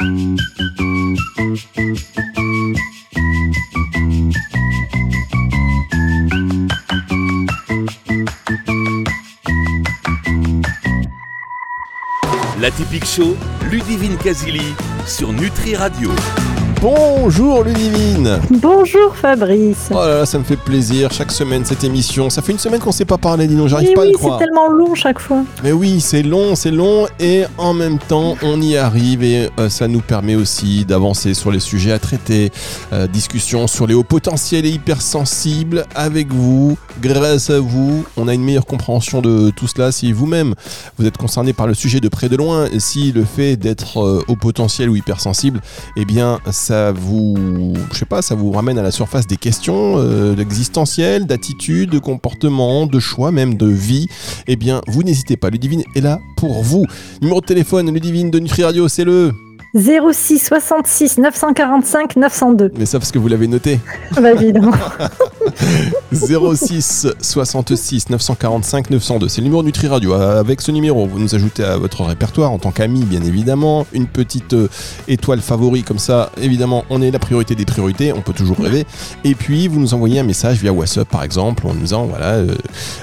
La typique show, Ludivine Casili sur Nutri Radio. Bonjour Ludivine Bonjour Fabrice Oh là là, ça me fait plaisir chaque semaine cette émission. Ça fait une semaine qu'on ne s'est pas parlé, dis donc, j'arrive Mais pas à le c'est croire. tellement long chaque fois. Mais oui, c'est long, c'est long et en même temps on y arrive et euh, ça nous permet aussi d'avancer sur les sujets à traiter. Euh, discussion sur les hauts potentiels et hypersensibles avec vous. Grâce à vous, on a une meilleure compréhension de tout cela. Si vous-même vous êtes concerné par le sujet de près de loin et si le fait d'être euh, haut potentiel ou hypersensible, eh bien ça vous, je sais pas, ça vous ramène à la surface des questions euh, existentielles, d'attitude, de comportement, de choix, même de vie eh bien, vous n'hésitez pas. Ludivine est là pour vous. Numéro de téléphone, Ludivine de Nutri Radio, c'est le. 06 66 945 902. Mais ça parce que vous l'avez noté. Bah évidemment. 06 66 945 902. C'est le numéro Nutri Radio. Avec ce numéro, vous nous ajoutez à votre répertoire en tant qu'ami, bien évidemment. Une petite euh, étoile favori, comme ça, évidemment, on est la priorité des priorités. On peut toujours rêver. Et puis, vous nous envoyez un message via WhatsApp, par exemple, en nous disant voilà, euh,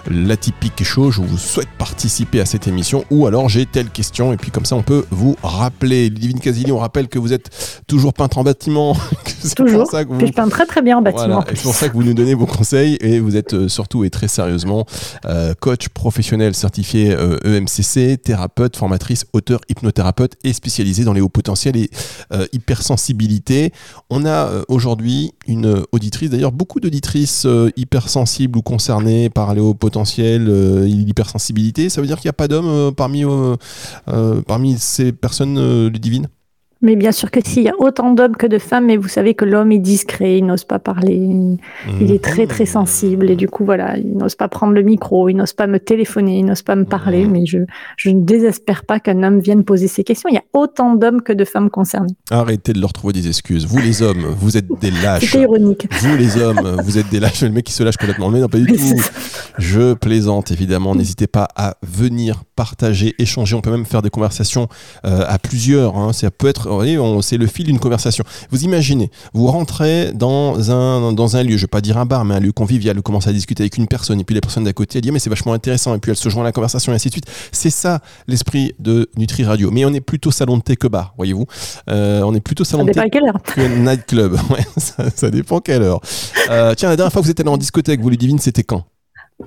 l'atypique chaud, je vous souhaite participer à cette émission. Ou alors, j'ai telle question. Et puis, comme ça, on peut vous rappeler. Ludivine On rappelle que vous êtes toujours peintre en bâtiment. C'est Toujours. ça que vous- Puis je peins très très bien en bâtiment. voilà, c'est pour ça que vous nous donnez vos conseils et vous êtes euh, surtout et très sérieusement euh, coach professionnel certifié euh, EMCC, thérapeute, formatrice, auteur, hypnothérapeute et spécialisé dans les hauts potentiels et euh, hypersensibilité. On a aujourd'hui une auditrice, d'ailleurs beaucoup d'auditrices hypersensibles ou concernées par les hauts potentiels et l'hypersensibilité. Ça veut dire qu'il n'y a pas d'hommes euh, parmi, parmi ces personnes divines Mais bien sûr que si, il y a autant d'hommes que de femmes, mais vous savez que l'homme est discret, il n'ose pas parler, il est très très sensible et du coup voilà, il n'ose pas prendre le micro, il n'ose pas me téléphoner, il n'ose pas me parler, Mhm. mais je, je ne désespère pas qu'un homme vienne poser ces questions. Il y a autant d'hommes que de femmes concernées. Arrêtez de leur trouver des excuses. Vous les hommes, vous êtes des lâches. C'était ironique. Vous les hommes, vous êtes des lâches. Le mec qui se lâche complètement. Mais non, pas du c'est tout. Je plaisante évidemment. N'hésitez pas à venir partager, échanger. On peut même faire des conversations euh, à plusieurs. hein. Ça peut être, c'est le fil d'une conversation. Vous imaginez, vous rentrez dans un dans un lieu, je vais pas dire un bar, mais un lieu convivial. Vous commencez à discuter avec une personne et puis la personne d'à côté elle dit mais c'est vachement intéressant et puis elle se joint à la conversation et ainsi de suite. C'est ça l'esprit de Nutri Radio. Mais on est plutôt salon de thé que bar, voyez-vous. Euh, on est plutôt Ça salon de thé quelle heure. que nightclub. Ouais, ça, ça dépend quelle heure. Euh, tiens, la dernière fois que vous êtes allé en discothèque, vous Ludivine, c'était quand?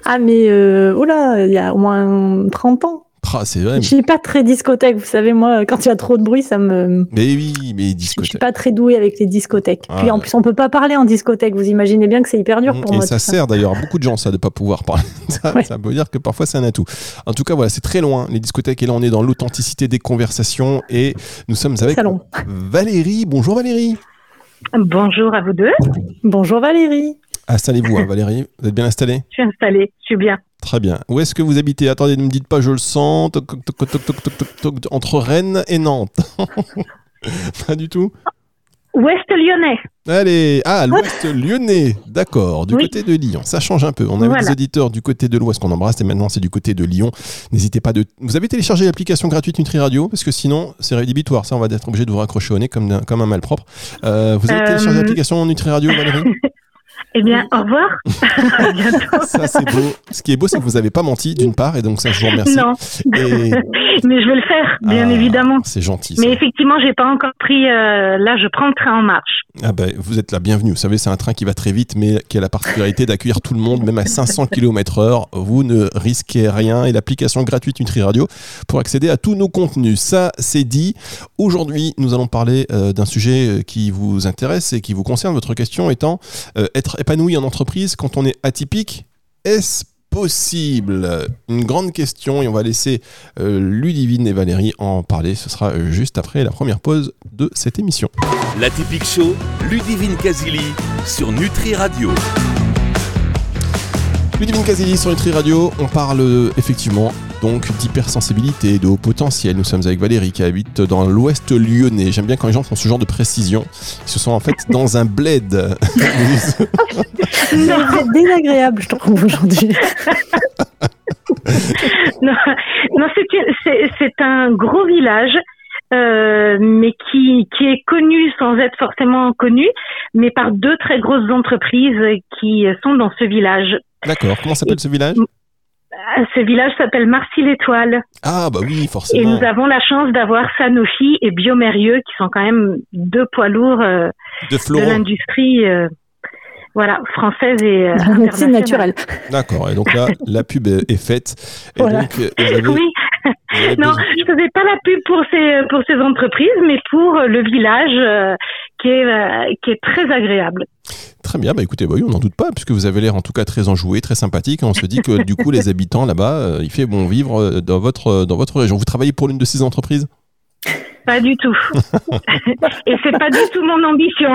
Ah mais euh, oula, il y a au moins 30 ans. Ah, c'est vrai. Je suis pas très discothèque, vous savez, moi, quand il y a trop de bruit, ça me. Mais oui, mais Je suis discothèque. pas très douée avec les discothèques. Ah Puis en plus, on peut pas parler en discothèque. Vous imaginez bien que c'est hyper dur pour Et moi. ça tout sert d'ailleurs à beaucoup de gens, ça, de pas pouvoir parler. Ça, Ouais. ça veut dire que parfois c'est un atout. En tout cas, voilà, c'est très loin, les discothèques. Et là, on est dans l'authenticité des conversations. Et nous sommes avec Salon. Valérie. Bonjour Valérie. Bonjour à vous deux. Bonjour Valérie. Installez-vous, hein, Valérie. Vous êtes bien installée? Je suis installée, je suis bien. Très bien. Où est-ce que vous habitez? Attendez, ne me dites pas, je le sens. Toc, toc, toc, entre Rennes et Nantes. pas du tout? Ouest lyonnais. Allez, ah, l'ouest lyonnais, d'accord, du Oui. côté de Lyon. Ça change un peu. On avait Voilà. des auditeurs du côté de l'ouest qu'on embrasse et maintenant c'est du côté de Lyon. N'hésitez pas de. Vous avez téléchargé l'application gratuite Nutri Radio? Parce que sinon c'est rédhibitoire. Ça, on va être obligé de vous raccrocher au nez comme, d'un- comme un malpropre. Euh, vous avez Euh, téléchargé l'application Nutri Radio, Valérie? Eh bien, au revoir. à bientôt. Ça, c'est beau. Ce qui est beau, c'est que vous n'avez pas menti d'une part et donc ça, je vous remercie. Non, Et mais je vais le faire, bien Ah, évidemment. c'est gentil. ça. Mais effectivement, j'ai pas encore pris. euh, là, je prends le train en marche. Ah ben, vous êtes la bienvenue. Vous savez, c'est un train qui va très vite, mais qui a la particularité d'accueillir tout le monde, même à 500 km heure. Vous ne risquez rien. Et l'application gratuite Nutri Radio pour accéder à tous nos contenus. Ça, c'est dit. Aujourd'hui, nous allons parler euh, d'un sujet euh, qui vous intéresse et qui vous concerne. Votre question étant euh, être épanoui en entreprise quand on est atypique. Est-ce possible? Une grande question et on va laisser euh, Ludivine et Valérie en parler. Ce sera euh, juste après la première pause de cette émission. La typique show, Ludivine Casili sur Nutri Radio. Ludivine Casili sur Nutri Radio, on parle euh, effectivement donc d'hypersensibilité, de haut potentiel. Nous sommes avec Valérie qui habite dans l'ouest lyonnais. J'aime bien quand les gens font ce genre de précision. Ils se sont en fait dans un bled. Vous êtes désagréable, je trouve, aujourd'hui. non, non, c'est c'est c'est un gros village euh, mais qui, qui est connu sans être forcément connu, mais par deux très grosses entreprises qui sont dans ce village. D'accord. Comment s'appelle ce village? Ce village s'appelle Marcy-l'Étoile. Ah bah oui, forcément. Et nous avons la chance d'avoir Sanofi et Biomérieux, qui sont quand même deux poids lourds euh, De l'industrie. euh, voilà, française et euh, C'est internationale. naturel. D'accord. Et donc là, la pub est est faite. Et Voilà. donc, euh, vous avez- Oui, non, besoin- je faisais pas la pub pour ces pour ces entreprises, mais pour le village euh, qui est euh, qui est très agréable. Très bien, bah écoutez, bah oui, on n'en doute pas, puisque vous avez l'air en tout cas très enjoué, très sympathique. On se dit que du coup, les habitants là-bas, euh, il fait bon vivre euh, dans votre, euh, dans votre région. Vous travaillez pour l'une de ces entreprises? Pas du tout. et c'est pas du tout mon ambition.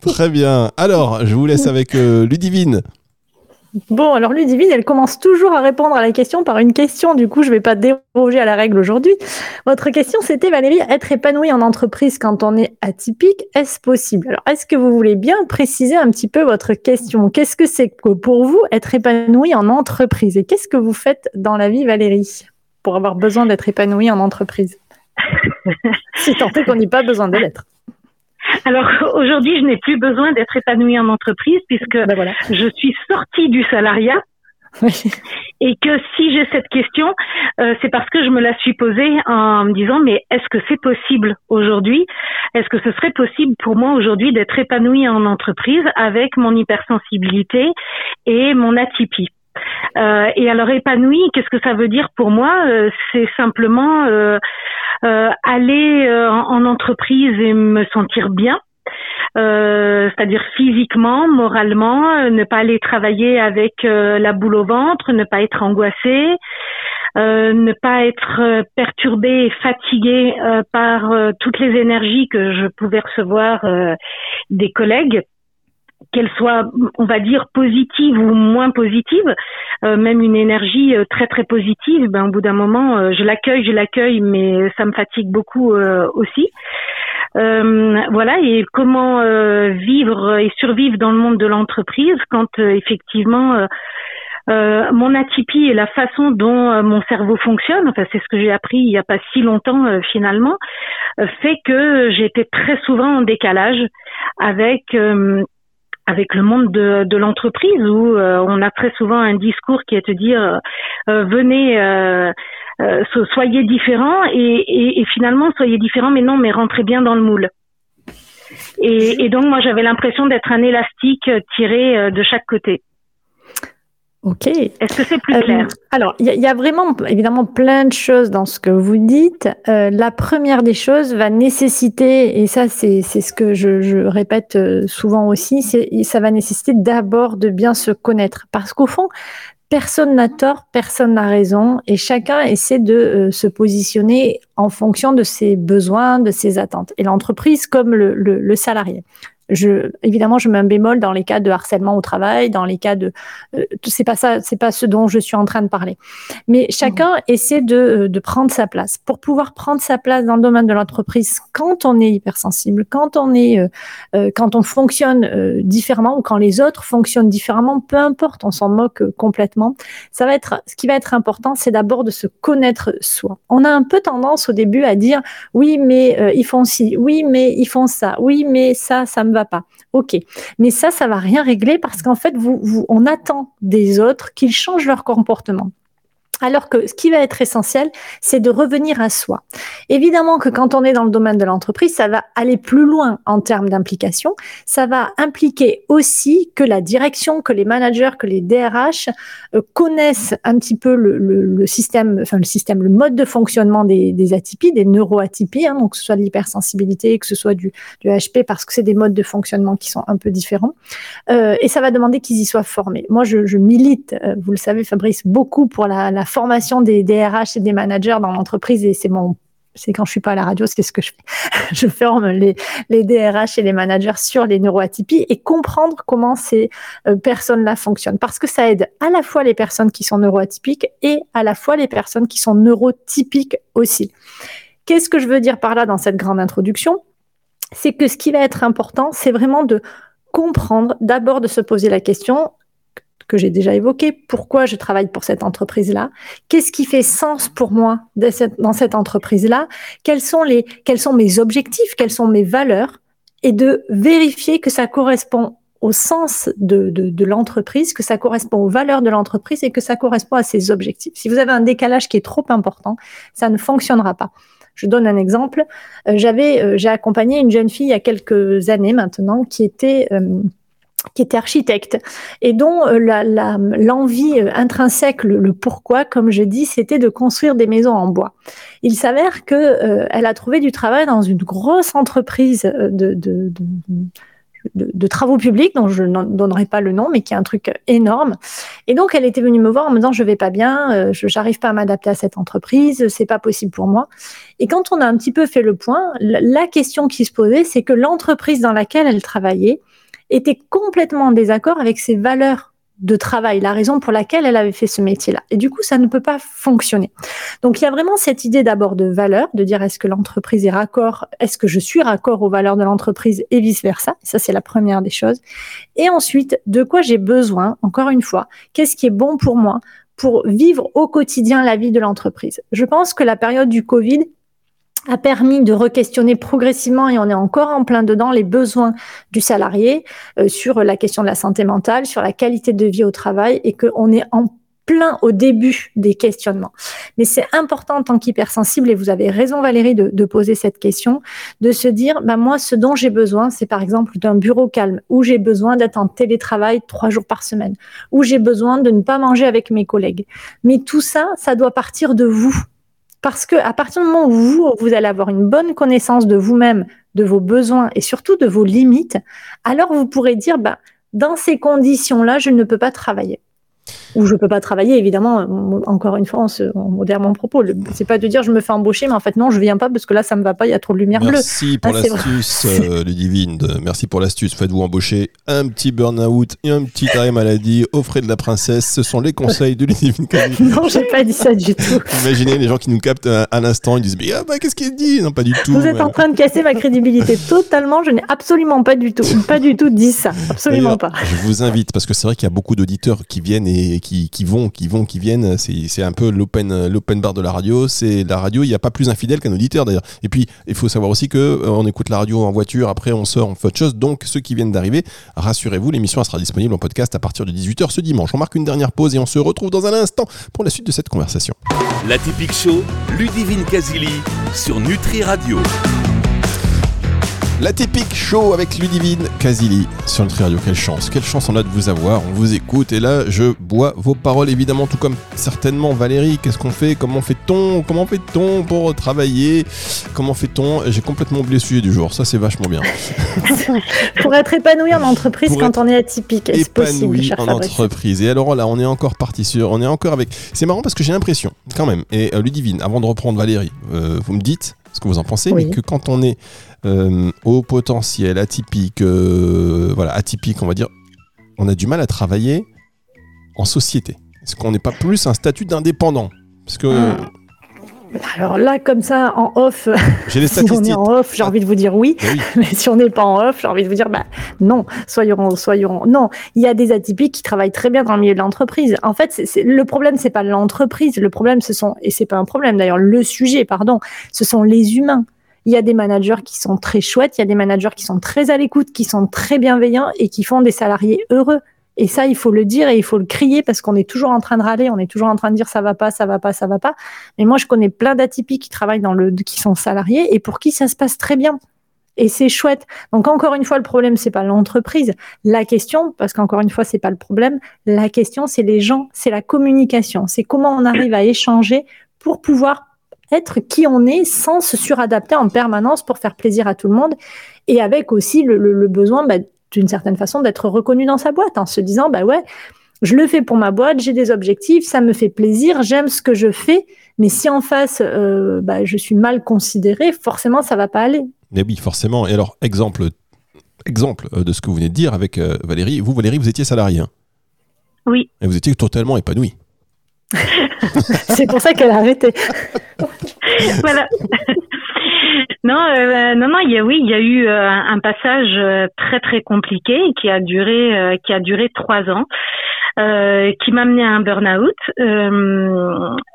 Très bien. Alors, je vous laisse avec euh, Ludivine. Bon, alors Ludivine, elle commence toujours à répondre à la question par une question. Du coup, je ne vais pas déroger à la règle aujourd'hui. Votre question, c'était Valérie, être épanoui en entreprise quand on est atypique, est-ce possible? Alors, est-ce que vous voulez bien préciser un petit peu votre question? Qu'est-ce que c'est que pour vous être épanoui en entreprise? Et qu'est-ce que vous faites dans la vie, Valérie, pour avoir besoin d'être épanoui en entreprise? Si tant est qu'on n'ait pas besoin de l'être. Alors aujourd'hui, je n'ai plus besoin d'être épanouie en entreprise puisque Ben voilà. je suis sortie du salariat Oui. et que si j'ai cette question, euh, c'est parce que je me la suis posée en me disant mais est-ce que c'est possible aujourd'hui? Est-ce que ce serait possible pour moi aujourd'hui d'être épanouie en entreprise avec mon hypersensibilité et mon atypie? Euh, et alors épanoui, qu'est-ce que ça veut dire pour moi? Euh, C'est simplement euh, euh, aller euh, en, en entreprise et me sentir bien. Euh, c'est-à-dire physiquement, moralement, ne pas aller travailler avec la boule au ventre, ne pas être angoissé, ne pas être perturbé et fatigué par toutes les énergies que je pouvais recevoir des collègues qu'elles soient, on va dire, positives ou moins positives, euh, même une énergie euh, très très positive, ben au bout d'un moment, euh, je l'accueille, je l'accueille, mais ça me fatigue beaucoup aussi. Voilà, et comment vivre et survivre dans le monde de l'entreprise quand effectivement mon atypie et la façon dont mon cerveau fonctionne, enfin c'est ce que j'ai appris il n'y a pas si longtemps finalement, fait que j'étais très souvent en décalage avec avec le monde de, de l'entreprise où euh, on a très souvent un discours qui est de dire euh, venez euh, euh, so- soyez différents et, et, et finalement soyez différents mais non mais rentrez bien dans le moule. Et, et donc moi j'avais l'impression d'être un élastique euh, tiré euh, de chaque côté. Ok. Est-ce que c'est plus Euh, clair? alors, il y, a- il y a vraiment évidemment plein de choses dans ce que vous dites. Euh, la première des choses va nécessiter, et ça c'est ce que je, je répète euh, souvent aussi, ça va nécessiter d'abord de bien se connaître. Parce qu'au fond, personne n'a tort, personne n'a raison, et chacun essaie de euh, se positionner en fonction de ses besoins, de ses attentes. Et l'entreprise comme le, le, le salarié. Je, évidemment, je mets un bémol dans les cas de harcèlement au travail, dans les cas de, euh, c'est pas ça, c'est pas ce dont je suis en train de parler. Mais chacun essaie de, euh, de prendre sa place. Pour pouvoir prendre sa place dans le domaine de l'entreprise, quand on est hypersensible, quand on est, euh, euh, quand on fonctionne différemment ou quand les autres fonctionnent différemment, peu importe, on s'en moque complètement. Ça va être, ce qui va être important, c'est d'abord de se connaître soi. On a un peu tendance au début à dire, oui, mais ils font ci, oui, mais ils font ça, oui, mais ça, ça me va pas. Ok, mais ça, ça va rien régler parce qu'en fait, vous, vous, on attend des autres qu'ils changent leur comportement. Alors que ce qui va être essentiel, c'est de revenir à soi. Évidemment que quand on est dans le domaine de l'entreprise, ça va aller plus loin en termes d'implication. Ça va impliquer aussi que la direction, que les managers, que les DRH euh, connaissent un petit peu le, système, enfin le système, le mode de fonctionnement des, atypies, des neuroatypies, hein, donc que ce soit de l'hypersensibilité, que ce soit du, HP, parce que c'est des modes de fonctionnement qui sont un peu différents. Euh, et ça va demander qu'ils y soient formés. Moi, je, je milite, euh, vous le savez, Fabrice, beaucoup pour la, la formation des DRH et des managers dans l'entreprise et c'est mon c'est quand je suis pas à la radio, c'est ce que je fais. je forme les, les DRH et les managers sur les neuroatypies et comprendre comment ces euh, personnes-là fonctionnent. Parce que ça aide à la fois les personnes qui sont neuroatypiques et à la fois les personnes qui sont neurotypiques aussi. Qu'est-ce que je veux dire par là dans cette grande introduction? C'est que ce qui va être important, c'est vraiment de comprendre, d'abord de se poser la question que j'ai déjà évoqué, pourquoi je travaille pour cette entreprise-là, qu'est-ce qui fait sens pour moi dans cette entreprise-là, quels sont les, quels sont mes objectifs, quelles sont mes valeurs, et de vérifier que ça correspond au sens de, de, de l'entreprise, que ça correspond aux valeurs de l'entreprise et que ça correspond à ses objectifs. Si vous avez un décalage qui est trop important, ça ne fonctionnera pas. Je donne un exemple. Euh, j'avais, euh, j'ai accompagné une jeune fille il y a quelques années maintenant qui était euh, qui était architecte et dont l'envie intrinsèque, le, pourquoi, comme je dis, c'était de construire des maisons en bois. Il s'avère que elle a trouvé du travail dans une grosse entreprise de, travaux publics, dont je ne donnerai pas le nom, mais qui est un truc énorme. Et donc, elle était venue me voir en me disant, je vais pas bien, euh, je n'arrive pas à m'adapter à cette entreprise, c'est pas possible pour moi. Et quand on a un petit peu fait le point, la question qui se posait, c'est que l'entreprise dans laquelle elle travaillait était complètement en désaccord avec ses valeurs de travail, la raison pour laquelle elle avait fait ce métier-là. Et du coup, ça ne peut pas fonctionner. Donc, il y a vraiment cette idée d'abord de valeur, de dire est-ce que l'entreprise est raccord, est-ce que je suis raccord aux valeurs de l'entreprise et vice-versa. Ça, c'est la première des choses. Et ensuite, de quoi j'ai besoin, encore une fois, qu'est-ce qui est bon pour moi pour vivre au quotidien la vie de l'entreprise. Je pense que la période du Covid a permis de re-questionner progressivement, et on est encore en plein dedans, les besoins du salarié euh, sur la question de la santé mentale, sur la qualité de vie au travail, et qu'on est en plein au début des questionnements. Mais c'est important en tant qu'hypersensible, et vous avez raison Valérie de, de, poser cette question, de se dire, bah moi, ce dont j'ai besoin, c'est par exemple d'un bureau calme, où j'ai besoin d'être en télétravail trois jours par semaine, où j'ai besoin de ne pas manger avec mes collègues. Mais tout ça, ça doit partir de vous. Parce que à partir du moment où vous, vous allez avoir une bonne connaissance de vous-même, de vos besoins et surtout de vos limites, alors vous pourrez dire, bah, dans ces conditions-là, je ne peux pas travailler où je peux pas travailler, évidemment, encore une fois, on, modère mon propos. C'est pas de dire je me fais embaucher, mais en fait, non, je viens pas parce que là, ça me va pas, il y a trop de lumière bleue. Merci pour l'astuce, euh, Ludivine. Merci pour l'astuce. Faites-vous embaucher un petit burn-out et un petit arrêt maladie au frais de la princesse. Ce sont les conseils de Ludivine Non, j'ai pas dit ça du tout. Imaginez les gens qui nous captent à, l'instant, ils disent Mais ah, bah, qu'est-ce qu'il dit? Non, pas du tout. Vous êtes en train de casser ma crédibilité totalement. Je n'ai absolument pas du tout, pas du tout dit ça. Absolument pas. Je vous invite, parce que c'est vrai qu'il y a beaucoup d'auditeurs qui viennent et qui, vont, qui vont, qui viennent. C'est un peu l'open l'open bar de la radio. C'est la radio. Il n'y a pas plus infidèle qu'un auditeur d'ailleurs. Et puis il faut savoir aussi que euh, on écoute la radio en voiture. Après on sort, on fait autre chose. Donc ceux qui viennent d'arriver, rassurez-vous, l'émission sera disponible en podcast à partir de 18h ce dimanche. On marque une dernière pause et on se retrouve dans un instant pour la suite de cette conversation. La typique show, Ludivine Casili sur Nutri Radio. La typique show avec Ludivine Casili sur notre radio. Quelle chance, quelle chance on a de vous avoir. On vous écoute et là, je bois vos paroles évidemment, tout comme certainement Valérie. Qu'est-ce qu'on fait? Comment fait-on? Comment fait-on pour travailler? Comment fait-on? J'ai complètement oublié le sujet du jour. Ça, c'est vachement bien. pour être épanoui en entreprise quand on est atypique. Est épanoui en entreprise. Et alors là, on est encore parti sur. On est encore avec. C'est marrant parce que j'ai l'impression, quand même. Et euh, Ludivine, avant de reprendre Valérie, euh, vous me dites ce que vous en pensez, mais que quand on est euh, au potentiel, atypique, euh, voilà, atypique, on va dire, on a du mal à travailler en société. Est-ce qu'on n'est pas plus un statut d'indépendant? Parce que. Ah. Alors là, comme ça, en off, si on est en off, j'ai envie de vous dire oui. oui. Mais si on n'est pas en off, j'ai envie de vous dire bah, non, soyons, soyons. Non, il y a des atypiques qui travaillent très bien dans le milieu de l'entreprise. En fait, c'est, le problème, c'est pas l'entreprise. Le problème, ce sont, et c'est pas un problème d'ailleurs, le sujet, pardon, ce sont les humains. Il y a des managers qui sont très chouettes, il y a des managers qui sont très à l'écoute, qui sont très bienveillants et qui font des salariés heureux. Et ça, il faut le dire et il faut le crier parce qu'on est toujours en train de râler, on est toujours en train de dire ça va pas, ça va pas, ça va pas. Mais moi, je connais plein d'atypiques qui travaillent dans le, qui sont salariés et pour qui ça se passe très bien. Et c'est chouette. Donc encore une fois, le problème c'est pas l'entreprise. La question, parce qu'encore une fois c'est pas le problème. La question c'est les gens, c'est la communication, c'est comment on arrive à échanger pour pouvoir être qui on est sans se suradapter en permanence pour faire plaisir à tout le monde et avec aussi le, besoin bah, d'une certaine façon d'être reconnu dans sa boîte en se disant bah ouais je le fais pour ma boîte j'ai des objectifs ça me fait plaisir j'aime ce que je fais mais si en face euh, bah, je suis mal considéré forcément ça va pas aller. Mais oui forcément. Et alors exemple exemple euh, de ce que vous venez de dire avec euh, Valérie vous Valérie vous étiez salarié hein. Oui. Et vous étiez totalement épanoui c'est pour ça qu'elle a arrêté. voilà. non, euh, non, non, il y a oui, il y a eu euh, un passage euh, très très compliqué qui a duré qui a duré trois ans. qui m'a amené à un burn-out,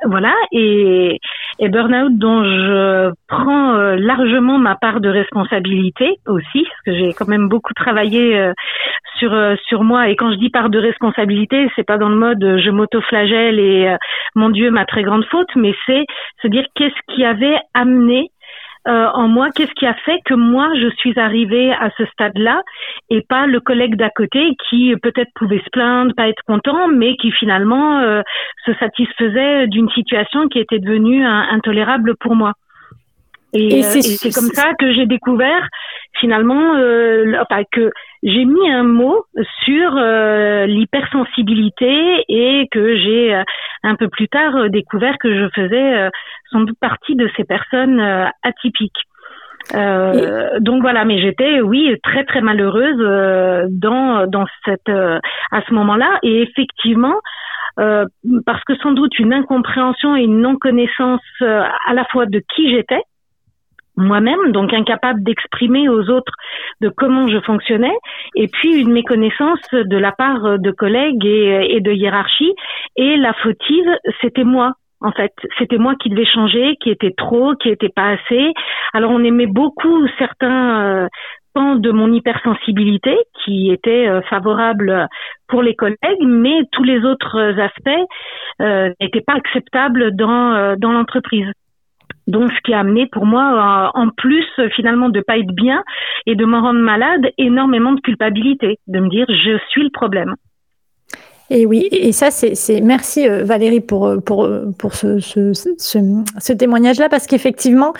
voilà, et, et burn-out dont je prends largement ma part de responsabilité aussi, parce que j'ai quand même beaucoup travaillé sur sur moi. Et quand je dis part de responsabilité, c'est pas dans le mode je m'auto-flagelle et mon Dieu ma très grande faute, mais c'est se dire qu'est-ce qui avait amené euh, en moi, qu'est-ce qui a fait que moi je suis arrivée à ce stade-là et pas le collègue d'à côté qui peut-être pouvait se plaindre, pas être content, mais qui finalement euh, se satisfaisait d'une situation qui était devenue intolérable pour moi. Et, euh, c'est comme ça que j'ai découvert finalement euh, que j'ai mis un mot sur euh, l'hypersensibilité et que j'ai euh, un peu plus tard découvert que je faisais sans doute partie de ces personnes atypiques. donc voilà, mais j'étais oui très très malheureuse dans dans cette à ce moment-là et effectivement parce que sans doute une incompréhension et une non connaissance à la fois de qui j'étais moi-même, donc incapable d'exprimer aux autres de comment je fonctionnais, et puis une méconnaissance de la part de collègues et, de hiérarchie. Et la fautive, c'était moi. En fait, c'était moi qui devais changer, qui était trop, qui était pas assez. Alors on aimait beaucoup certains euh, pans de mon hypersensibilité qui étaient euh, favorables pour les collègues, mais tous les autres aspects euh, n'étaient pas acceptables dans dans l'entreprise. Donc, ce qui a amené pour moi, euh, en plus finalement de pas être bien et de me rendre malade, énormément de culpabilité, de me dire je suis le problème. Et oui, et ça, c'est merci euh, Valérie pour euh, pour pour ce ce, témoignage-là, parce qu'effectivement,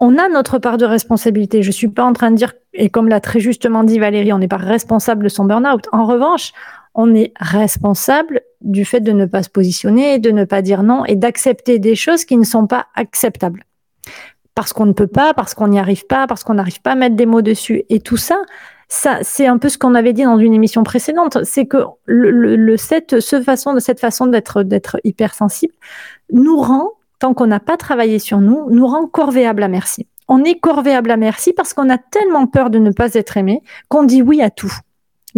on a notre part de responsabilité. Je suis pas en train de dire, et comme l'a très justement dit Valérie, on n'est pas responsable de son burn-out. En revanche, on est responsable du fait de ne pas se positionner, de ne pas dire non et d'accepter des choses qui ne sont pas acceptables. Parce qu'on ne peut pas, parce qu'on n'y arrive pas, parce qu'on n'arrive pas à mettre des mots dessus. Et tout ça, c'est un peu ce qu'on avait dit dans une émission précédente, c'est que le, cette façon d'être, d'être hypersensible nous rend, tant qu'on n'a pas travaillé sur nous, nous rend corvéable à merci. On est corvéable à merci parce qu'on a tellement peur de ne pas être aimé qu'on dit oui à tout.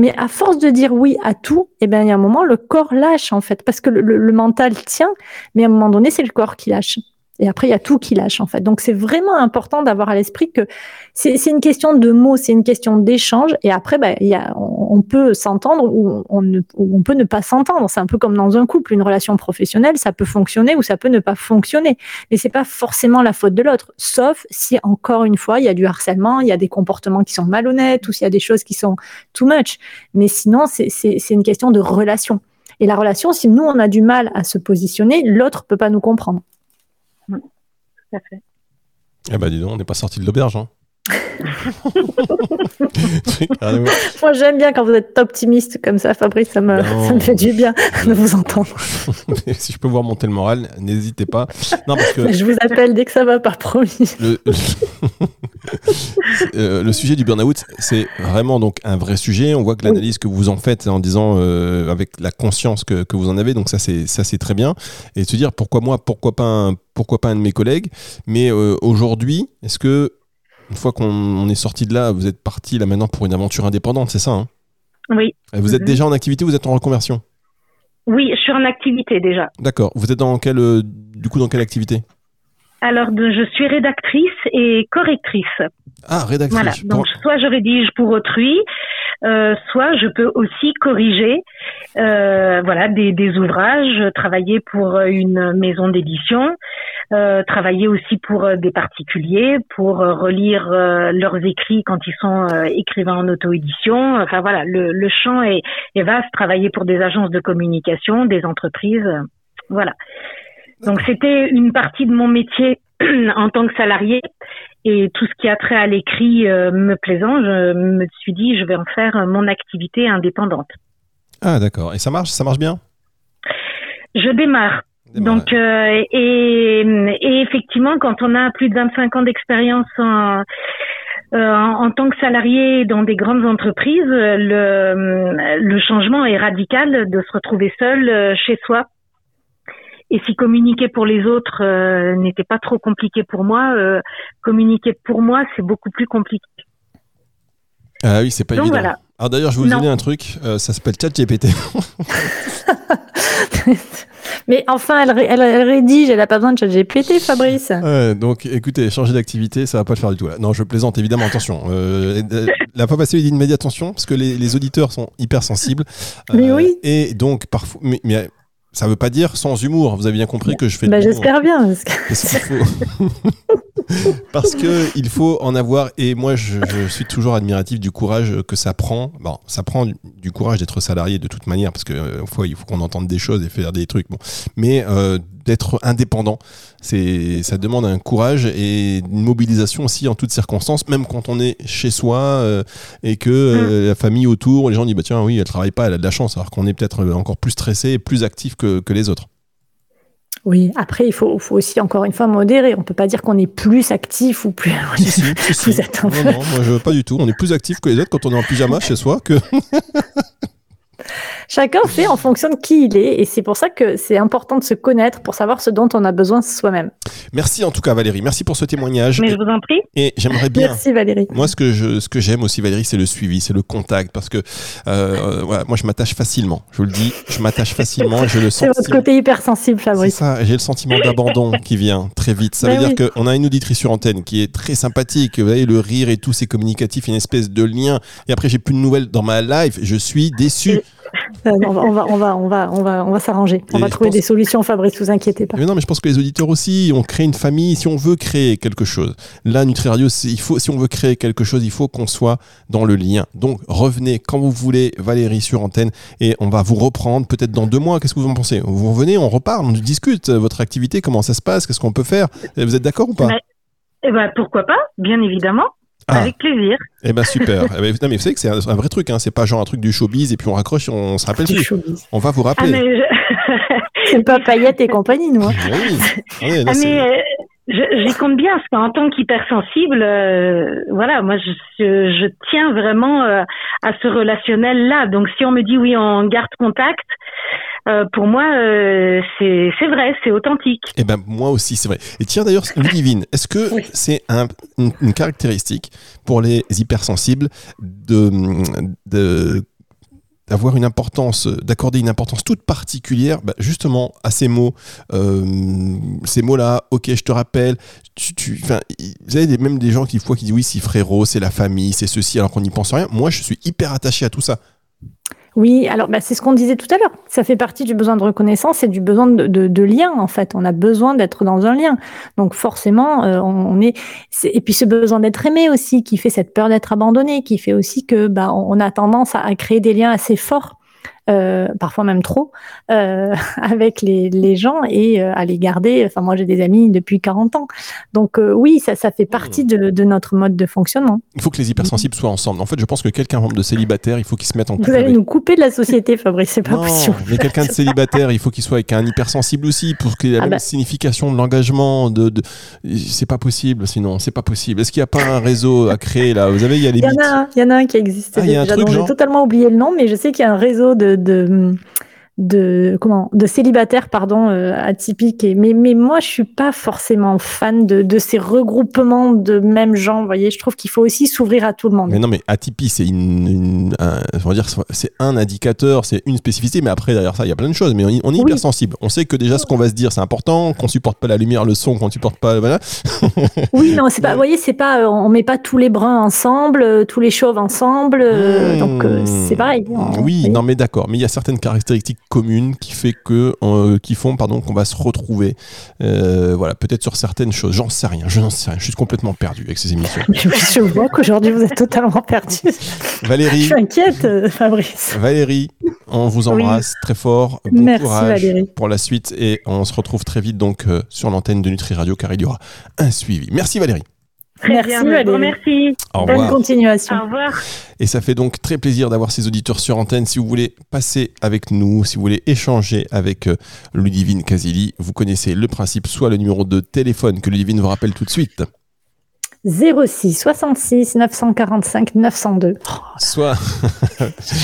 Mais à force de dire oui à tout, eh ben, il y a un moment, le corps lâche, en fait, parce que le mental tient, mais à un moment donné, c'est le corps qui lâche. Et après, il y a tout qui lâche en fait. Donc c'est vraiment important d'avoir à l'esprit que c'est une question de mots, c'est une question d'échange. Et après, bah, y a, peut s'entendre ou on, ne, on peut ne pas s'entendre. C'est un peu comme dans un couple, une relation professionnelle, ça peut fonctionner ou ça peut ne pas fonctionner. Mais c'est pas forcément la faute de l'autre, sauf si encore une fois il y a du harcèlement, il y a des comportements qui sont malhonnêtes ou s'il y a des choses qui sont too much. Mais sinon, c'est une question de relation. Et la relation, si nous on a du mal à se positionner, l'autre peut pas nous comprendre. Tout à fait. Eh ben dis donc, on n'est pas sorti de l'auberge. Hein. Moi, j'aime bien quand vous êtes optimiste comme ça, Fabrice, ça me, ça me fait du bien de vous entendre. si je peux vous remonter le moral, n'hésitez pas. Non, parce que je vous appelle dès que ça va, par promis. Le, euh, le sujet du burn-out, c'est vraiment donc un vrai sujet. On voit que l'analyse que vous en faites en disant euh, avec la conscience que, que, vous en avez, donc ça c'est ça c'est très bien. Et se dire pourquoi moi, pourquoi pas un, pourquoi pas un de mes collègues? Mais euh, aujourd'hui, est-ce que une fois qu'on est sorti de là, vous êtes parti là maintenant pour une aventure indépendante, c'est ça hein? Oui. Vous êtes mhm. déjà en activité ou vous êtes en reconversion? Oui, je suis en activité déjà. D'accord. Vous êtes dans quelle, euh, du coup, dans quelle activité? Alors, je suis rédactrice et correctrice. Ah, rédactrice. Voilà. Donc, soit je rédige pour autrui, euh, soit je peux aussi corriger, euh, voilà, des, des, ouvrages, travailler pour une maison d'édition, euh, travailler aussi pour euh, des particuliers, pour euh, relire euh, leurs écrits quand ils sont écrivains en auto-édition. Enfin voilà, le, le champ est, est, vaste. Travailler pour des agences de communication, des entreprises, voilà. Donc c'était une partie de mon métier en tant que salarié et tout ce qui a trait à l'écrit me plaisant, je me suis dit je vais en faire mon activité indépendante. Ah d'accord. Et ça marche, ça marche bien? Je démarre. Donc euh, et, et, effectivement, quand on a plus de 25 ans d'expérience en, euh, en, tant que salarié dans des grandes entreprises, le, le changement est radical de se retrouver seul euh, chez soi. Et si communiquer pour les autres euh, n'était pas trop compliqué pour moi, euh, communiquer pour moi, c'est beaucoup plus compliqué. Ah oui, c'est pas Donc évident. voilà. Alors d'ailleurs, je vais vous Non. donner un truc, euh, ça s'appelle ChatGPT. Mais enfin, elle, ré- elle, elle rédige, elle a pas besoin de ChatGPT, Fabrice. Ouais, donc écoutez, changer d'activité, ça va pas le faire du tout là. Non, je plaisante évidemment, attention. Euh, euh, la fois passée, il dit dit attention, parce que les, les auditeurs sont hyper sensibles. Euh, Mais oui. Et donc, parfois. Mais, mais, ça veut pas dire sans humour. Vous avez bien compris que je fais. Bah, j'espère bien. parce que- Parce qu'il faut... Parce que il faut en avoir. Et moi, je, je suis toujours admiratif du courage que ça prend. Bon, ça prend du, du courage d'être salarié de toute manière, parce que euh, fois, il faut qu'on entende des choses et faire des trucs. Bon, mais euh, d'être indépendant, c'est, ça demande un courage et une mobilisation aussi en toutes circonstances, même quand on est chez soi euh, et que euh, la famille autour, les gens disent bah tiens, oui, elle travaille pas, elle a de la chance, alors qu'on est peut-être encore plus stressé et plus actif que, que les autres. Oui, après, il faut, faut aussi, encore une fois, modérer. On peut pas dire qu'on est plus actif ou plus. Si, si, si, si. Vous êtes un Non, peu- non, moi je pas du tout. On est plus actif que les autres quand on est en pyjama chez soi que. Chacun fait en fonction de qui il est. Et c'est pour ça que c'est important de se connaître pour savoir ce dont on a besoin soi-même. Merci en tout cas Valérie, merci pour ce témoignage. Mais je vous en prie. Et j'aimerais bien. Merci, Valérie. Moi, ce que je, ce que j'aime aussi, Valérie, c'est le suivi, c'est le contact, parce que euh, voilà, moi, je m'attache facilement. Je vous le dis, je m'attache facilement et je le C'est sens. votre côté hypersensible, C'est Fabrice. ça, j'ai le sentiment d'abandon qui vient très vite. Ça Ben veut oui. dire qu'on a une auditrice sur antenne qui est très sympathique. Vous voyez, le rire et tout, c'est communicatif, une espèce de lien. Et après, j'ai plus de nouvelles dans ma live. Je suis déçu. Euh, on va, on va, on va, on va, on va, on va s'arranger. On va trouver pense- des solutions, Fabrice. Vous inquiétez pas. Mais non, mais je pense que les auditeurs aussi, on crée une famille. Si on veut créer quelque chose, là, Nutri Radio, il faut, si on veut créer quelque chose, il faut qu'on soit dans le lien. Donc, revenez quand vous voulez, Valérie, sur antenne, et on va vous reprendre peut-être dans deux mois. Qu'est-ce que vous en pensez? Vous revenez, on reparle, on discute euh, votre activité, comment ça se passe, qu'est-ce qu'on peut faire? Vous êtes d'accord ou pas? Mais- Eh ben, pourquoi pas, bien évidemment. Ah. Avec plaisir. Eh ben super. Eh ben, non, mais vous savez que c'est un, un vrai truc, hein. c'est pas genre un truc du showbiz et puis on raccroche et on se rappelle Du plus. showbiz. On va vous Ah, rappeler. mais je- C'est pas paillettes et compagnie, nous. hein. Ah oui. Là, Ah, mais euh, j'y compte bien, parce qu'en tant qu'hypersensible, euh, voilà, moi, je, je, je tiens vraiment euh, à ce relationnel-là. Donc, si on me dit oui, on garde contact, euh, pour moi, euh, c'est c'est vrai, c'est authentique. Eh ben moi aussi, c'est vrai. Et tiens d'ailleurs, Ludivine, est-ce que Oui. c'est un- une, une caractéristique pour les hypersensibles de, de d'avoir une importance, d'accorder une importance toute particulière, bah, justement à ces mots, euh, ces mots-là. Ok, je te rappelle. Tu, vous avez même des gens qui qui disent oui, c'est frérot, c'est la famille, c'est ceci, alors qu'on n'y pense rien. Moi, je suis hyper attaché à tout ça. Oui, alors bah, c'est ce qu'on disait tout à l'heure. Ça fait partie du besoin de reconnaissance et du besoin de, lien, en fait. On a besoin d'être dans un lien. Donc forcément, euh, on, est, Et puis ce besoin d'être aimé aussi, qui fait cette peur d'être abandonné, qui fait aussi que bah, on a tendance à créer des liens assez forts. Euh, parfois même trop, euh, avec les, les gens et euh, à les garder. Enfin, moi, j'ai des amis depuis 40 ans. Donc, oui, ça, ça fait partie de, de notre mode de fonctionnement. Il faut que les hypersensibles soient ensemble. En fait, je pense que quelqu'un de célibataire, il faut qu'il se mette en Vous couple allez avec- nous couper de la société, Fabrice, c'est pas non, possible. mais quelqu'un de célibataire, il faut qu'il soit avec un hypersensible aussi pour qu'il ait la Ah même bah. signification de l'engagement. De, de... C'est pas possible, sinon, c'est pas possible. Est-ce qu'il n'y a pas un réseau à créer là? Vous savez, il y a les Il y en a un, qui existe Ah, déjà, dont j'ai totalement oublié le nom, mais je sais qu'il y a un réseau de, de, de comment de célibataires pardon euh, atypiques. Et, mais, mais moi, je suis pas forcément fan de, de ces regroupements de mêmes gens. Vous voyez, je trouve qu'il faut aussi s'ouvrir à tout le monde. Mais non, mais atypie, c'est une, une- un, on dire, c'est un indicateur, c'est une spécificité, mais après derrière ça, il y a plein de choses. Mais on, on est Oui. hypersensible. On sait que déjà ce qu'on va se dire, c'est important, qu'on supporte pas la lumière, le son, qu'on supporte pas, voilà. Oui, non, c'est pas. Vous voyez, c'est pas. euh, On met pas tous les bruns ensemble, euh, tous les chauves ensemble. euh, donc euh, c'est pareil. On- Oui, non, mais d'accord. Mais il y a certaines caractéristiques communes qui fait que, euh, qui font, pardon, qu'on va se retrouver, euh, voilà, peut-être sur certaines choses. J'en sais rien. Je n'en sais rien. Je suis complètement perdu avec ces émissions. Je, je vois qu'aujourd'hui vous êtes totalement perdu. Je Valérie, suis inquiète, euh, Fabrice. Valérie, on vous embrasse très fort. Bon Merci, courage Valérie. pour la suite et on se retrouve très vite donc euh, sur l'antenne de Nutri Radio car il y aura un suivi. Merci Valérie. Très Merci, bien, je vous Valérie. remercie. Au Bonne revoir. continuation. Au revoir. Et ça fait donc très plaisir d'avoir ces auditeurs sur antenne. Si vous voulez passer avec nous, si vous voulez échanger avec euh, Ludivine Casili, vous connaissez le principe, soit le numéro de téléphone que Ludivine vous rappelle tout de suite. 06 66 945 902. Soit,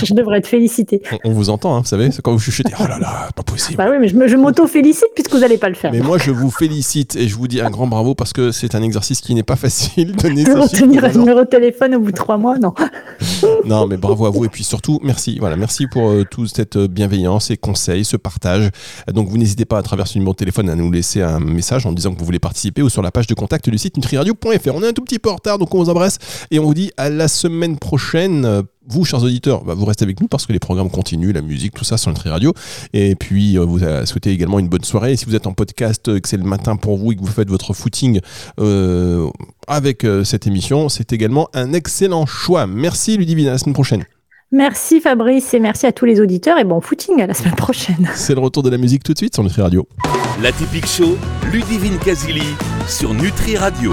Je devrais être félicité. on- on vous entend, hein, vous savez, c'est quand vous chuchotez. Oh là là, pas possible. Bah oui, mais je m'auto-félicite puisque vous n'allez pas le faire. Mais moi, je vous félicite et je vous dis un grand bravo parce que c'est un exercice qui n'est pas facile. Donner retenir un numéro de téléphone au bout de trois mois, non. Non, mais bravo à vous et puis surtout, merci. Voilà, merci pour euh, toute cette euh, bienveillance et conseils, ce partage. Donc, vous n'hésitez pas à travers ce numéro de téléphone à nous laisser un message en disant que vous voulez participer ou sur la page de contact du site nutriradio.fr. On est un tout petit peu en retard, donc on vous embrasse et on vous dit à la semaine prochaine. Vous, chers auditeurs, bah, vous restez avec nous parce que les programmes continuent, la musique, tout ça sur Nutri Radio. Et puis, euh, vous euh, souhaitez également une bonne soirée. Et si vous êtes en podcast, euh, que c'est le matin pour vous et que vous faites votre footing euh, avec euh, cette émission, c'est également un excellent choix. Merci Ludivine, à la semaine prochaine. Merci Fabrice et merci à tous les auditeurs et bon footing à la semaine prochaine. C'est le retour de la musique tout de suite sur Nutri Radio. La Typique Show, Ludivine Casili sur Nutri Radio.